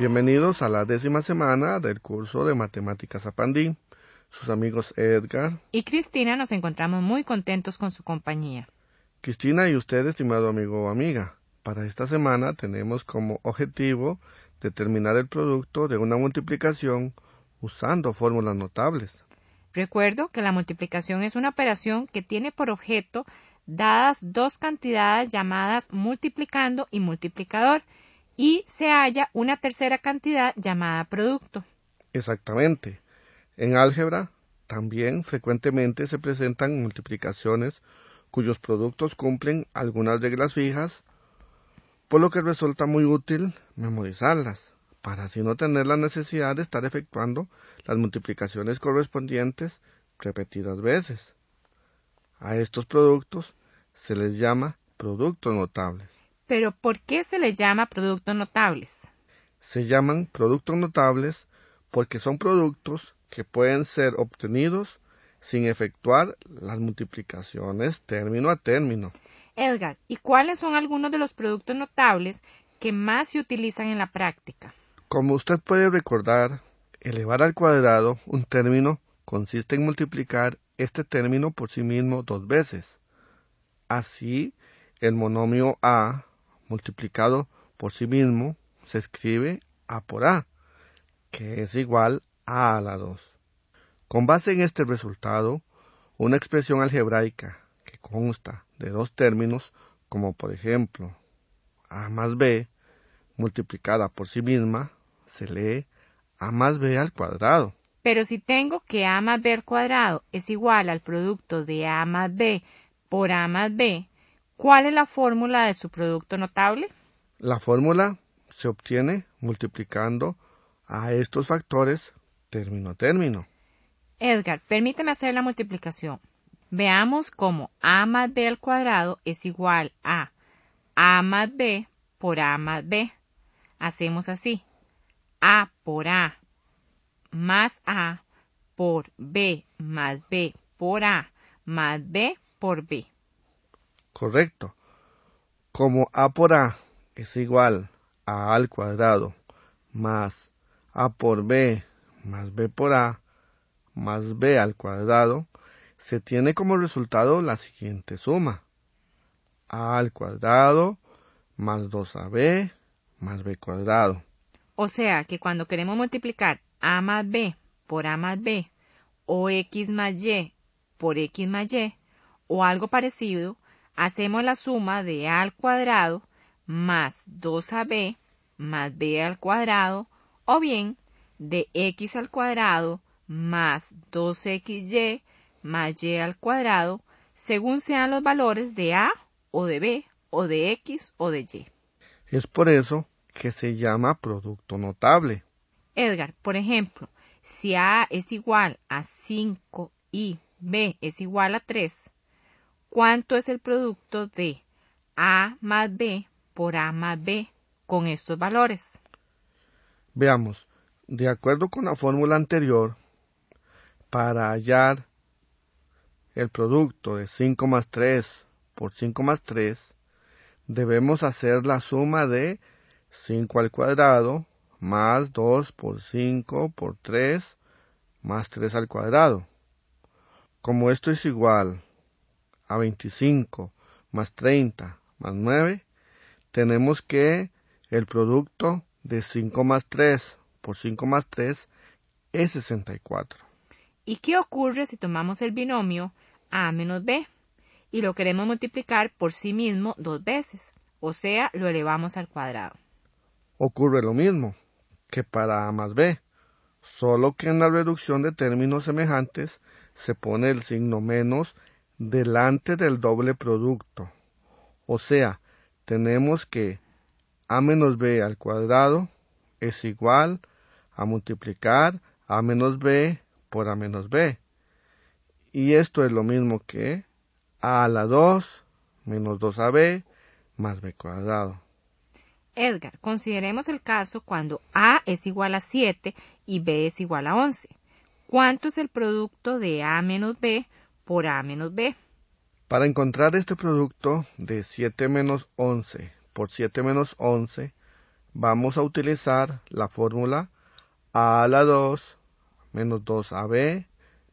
Bienvenidos a la décima semana del curso de Matemáticas Apandí. Sus amigos Edgar y Cristina nos encontramos muy contentos con su compañía. Cristina y usted, estimado amigo o amiga, para esta semana tenemos como objetivo determinar el producto de una multiplicación usando fórmulas notables. Recuerdo que la multiplicación es una operación que tiene por objeto dadas dos cantidades llamadas multiplicando y multiplicador y se halla una tercera cantidad llamada producto. Exactamente. En álgebra también frecuentemente se presentan multiplicaciones cuyos productos cumplen algunas reglas fijas, por lo que resulta muy útil memorizarlas, para así no tener la necesidad de estar efectuando las multiplicaciones correspondientes repetidas veces. A estos productos se les llama productos notables. Pero ¿por qué se les llama productos notables? Se llaman productos notables porque son productos que pueden ser obtenidos sin efectuar las multiplicaciones término a término. Edgar, ¿y cuáles son algunos de los productos notables que más se utilizan en la práctica? Como usted puede recordar, elevar al cuadrado un término consiste en multiplicar este término por sí mismo dos veces. Así, el monomio a multiplicado por sí mismo se escribe A por A, que es igual a a la 2. Con base en este resultado, una expresión algebraica que consta de dos términos, como por ejemplo A más B, multiplicada por sí misma, se lee A más B al cuadrado. Pero si tengo que A más B al cuadrado es igual al producto de A más B por A más B, ¿Cuál es la fórmula de su producto notable? La fórmula se obtiene multiplicando a estos factores término a término. Edgar, permíteme hacer la multiplicación. Veamos cómo a más b al cuadrado es igual a a más b por a más b. Hacemos así. a por a más a por b más b por a más b por b. Correcto. Como a por a es igual a al cuadrado más a por b más b por a más b al cuadrado, se tiene como resultado la siguiente suma. a al cuadrado más 2ab más b cuadrado. O sea que cuando queremos multiplicar a más b por a más b o x más y por x más y o algo parecido, hacemos la suma de a al cuadrado más 2ab más b al cuadrado o bien de x al cuadrado más 2xy más y al cuadrado según sean los valores de a o de b o de x o de y. Es por eso que se llama producto notable. Edgar, por ejemplo, si a es igual a 5 y b es igual a 3, ¿Cuánto es el producto de A más B por A más B con estos valores? Veamos, de acuerdo con la fórmula anterior, para hallar el producto de 5 más 3 por 5 más 3, debemos hacer la suma de 5 al cuadrado más 2 por 5 por 3 más 3 al cuadrado. Como esto es igual a 25 más 30 más 9, tenemos que el producto de 5 más 3 por 5 más 3 es 64. ¿Y qué ocurre si tomamos el binomio a menos b y lo queremos multiplicar por sí mismo dos veces? O sea, lo elevamos al cuadrado. Ocurre lo mismo que para a más b, solo que en la reducción de términos semejantes se pone el signo menos delante del doble producto. O sea, tenemos que a menos b al cuadrado es igual a multiplicar a menos b por a menos b. Y esto es lo mismo que a a la 2 menos 2ab más b cuadrado. Edgar, consideremos el caso cuando a es igual a 7 y b es igual a 11. ¿Cuánto es el producto de a menos b por a menos b? Para encontrar este producto de 7 menos 11 por 7 menos 11, vamos a utilizar la fórmula a a la 2 menos 2ab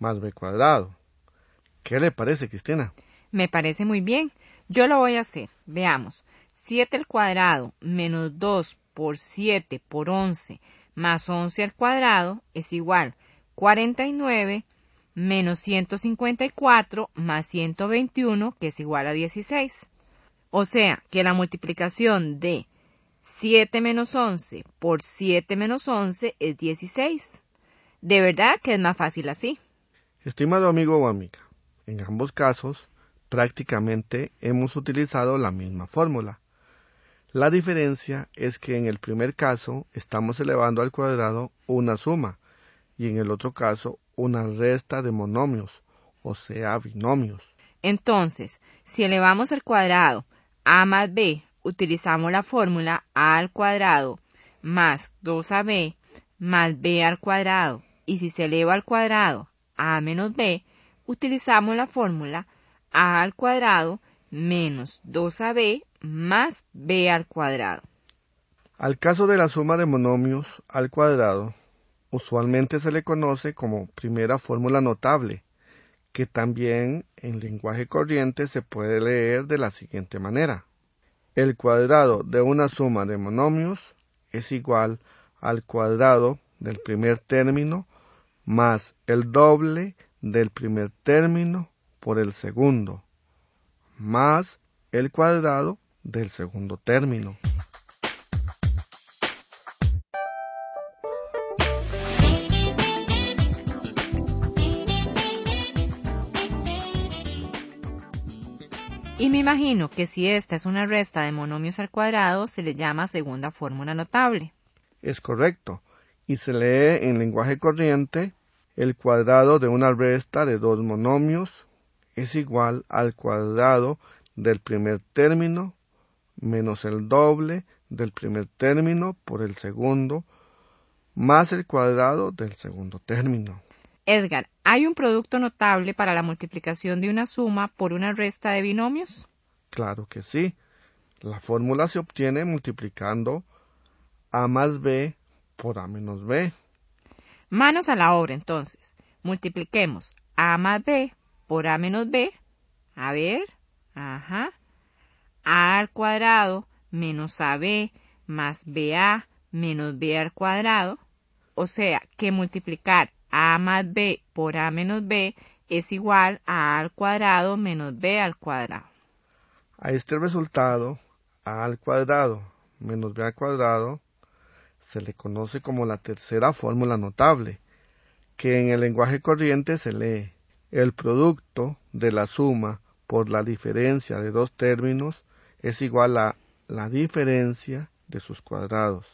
más b cuadrado. ¿Qué le parece, Cristina? Me parece muy bien. Yo lo voy a hacer. Veamos. 7 al cuadrado menos 2 por 7 por 11 más 11 al cuadrado es igual 49 menos 154 más 121 que es igual a 16. O sea que la multiplicación de 7 menos 11 por 7 menos 11 es 16. De verdad que es más fácil así. Estimado amigo o amiga, en ambos casos prácticamente hemos utilizado la misma fórmula. La diferencia es que en el primer caso estamos elevando al cuadrado una suma y en el otro caso una resta de monomios, o sea, binomios. Entonces, si elevamos al cuadrado a más b, utilizamos la fórmula a al cuadrado más 2ab más b al cuadrado. Y si se eleva al cuadrado a menos b, utilizamos la fórmula a al cuadrado menos 2ab más b al cuadrado. Al caso de la suma de monomios al cuadrado, usualmente se le conoce como primera fórmula notable, que también en lenguaje corriente se puede leer de la siguiente manera. El cuadrado de una suma de monomios es igual al cuadrado del primer término más el doble del primer término por el segundo, más el cuadrado del segundo término. Y me imagino que si esta es una resta de monomios al cuadrado, se le llama segunda fórmula notable. Es correcto, y se lee en lenguaje corriente el cuadrado de una resta de dos monomios es igual al cuadrado del primer término menos el doble del primer término por el segundo más el cuadrado del segundo término. Edgar, ¿hay un producto notable para la multiplicación de una suma por una resta de binomios? Claro que sí. La fórmula se obtiene multiplicando a más b por a menos b. Manos a la obra entonces. Multipliquemos a más b por a menos b. A ver, ajá. a al cuadrado menos ab más ba menos b al cuadrado. O sea que multiplicar a más b por a menos b es igual a a al cuadrado menos b al cuadrado. A este resultado, a al cuadrado menos b al cuadrado, se le conoce como la tercera fórmula notable, que en el lenguaje corriente se lee el producto de la suma por la diferencia de dos términos es igual a la diferencia de sus cuadrados.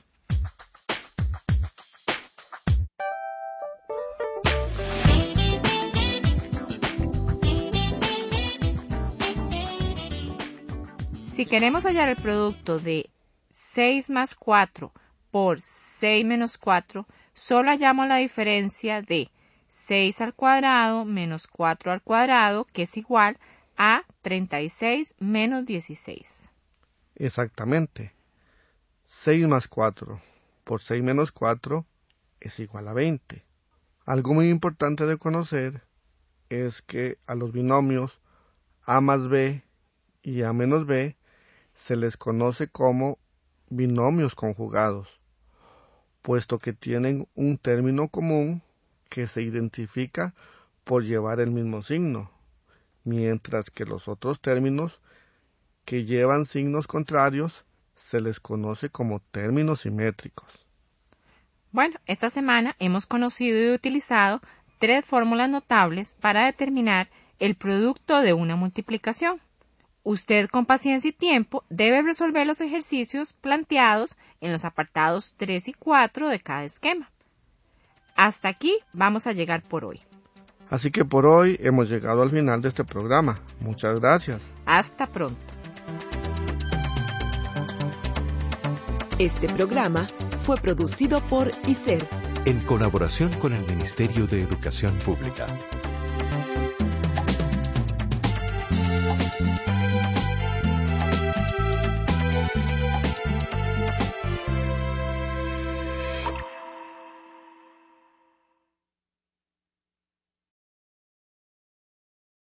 Si queremos hallar el producto de 6 más 4 por 6 menos 4, solo hallamos la diferencia de 6 al cuadrado menos 4 al cuadrado, que es igual a 36 menos 16. Exactamente. 6 más 4 por 6 menos 4 es igual a 20. Algo muy importante de conocer es que a los binomios a más b y a menos b se les conoce como binomios conjugados, puesto que tienen un término común que se identifica por llevar el mismo signo, mientras que los otros términos que llevan signos contrarios se les conoce como términos simétricos. Bueno, esta semana hemos conocido y utilizado tres fórmulas notables para determinar el producto de una multiplicación. Usted con paciencia y tiempo debe resolver los ejercicios planteados en los apartados 3 y 4 de cada esquema. Hasta aquí vamos a llegar por hoy. Así que por hoy hemos llegado al final de este programa. Muchas gracias. Hasta pronto. Este programa fue producido por ICER en colaboración con el Ministerio de Educación Pública.